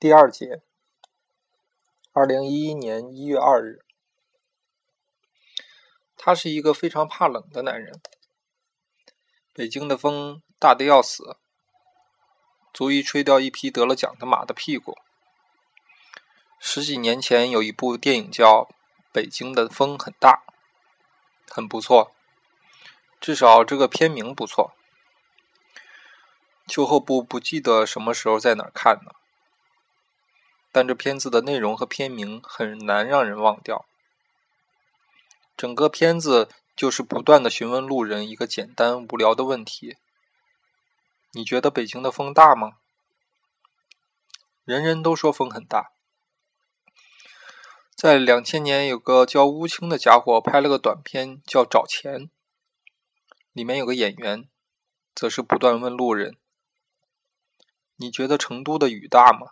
第二节，二零一一年一月二日，他是一个非常怕冷的男人。北京的风大的要死，足以吹掉一匹得了奖的马的屁股。十几年前有一部电影叫《北京的风很大》，很不错，至少这个片名不错。秋后部不记得什么时候在哪儿看呢。但这片子的内容和片名很难让人忘掉。整个片子就是不断的询问路人一个简单无聊的问题：你觉得北京的风大吗？人人都说风很大。在两千年，有个叫乌青的家伙拍了个短片，叫《找钱》，里面有个演员，则是不断问路人：你觉得成都的雨大吗？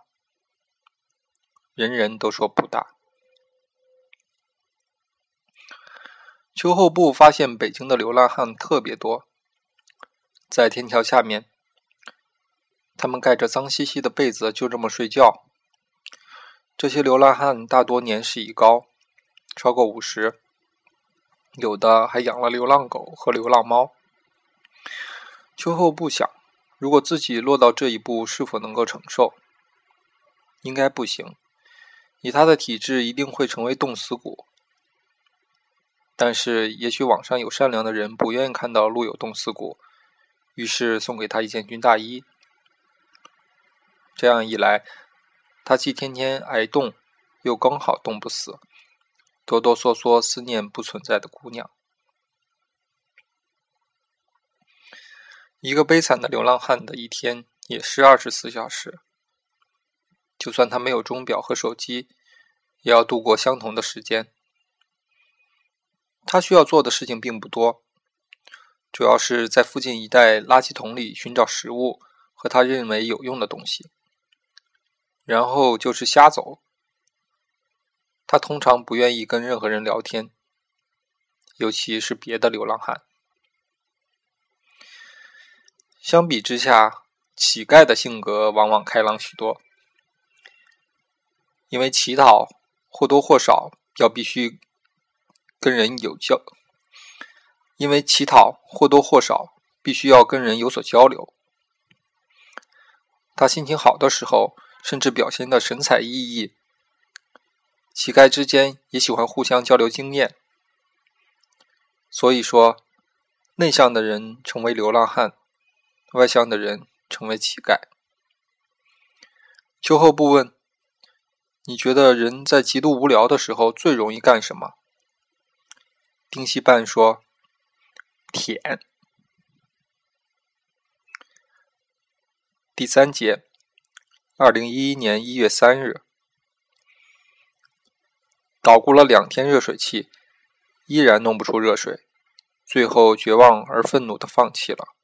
人人都说不大。秋后部发现北京的流浪汉特别多，在天桥下面，他们盖着脏兮兮的被子，就这么睡觉。这些流浪汉大多年事已高，超过五十，有的还养了流浪狗和流浪猫。秋后部想，如果自己落到这一步，是否能够承受？应该不行。以他的体质，一定会成为冻死骨。但是，也许网上有善良的人不愿意看到路有冻死骨，于是送给他一件军大衣。这样一来，他既天天挨冻，又刚好冻不死，哆哆嗦嗦思念不存在的姑娘。一个悲惨的流浪汉的一天也是二十四小时。就算他没有钟表和手机，也要度过相同的时间。他需要做的事情并不多，主要是在附近一带垃圾桶里寻找食物和他认为有用的东西，然后就是瞎走。他通常不愿意跟任何人聊天，尤其是别的流浪汉。相比之下，乞丐的性格往往开朗许多。因为乞讨或多或少要必须跟人有交，因为乞讨或多或少必须要跟人有所交流。他心情好的时候，甚至表现的神采奕奕。乞丐之间也喜欢互相交流经验。所以说，内向的人成为流浪汉，外向的人成为乞丐。秋后不问。你觉得人在极度无聊的时候最容易干什么？丁西半说：“舔。”第三节，二零一一年一月三日，捣鼓了两天热水器，依然弄不出热水，最后绝望而愤怒的放弃了。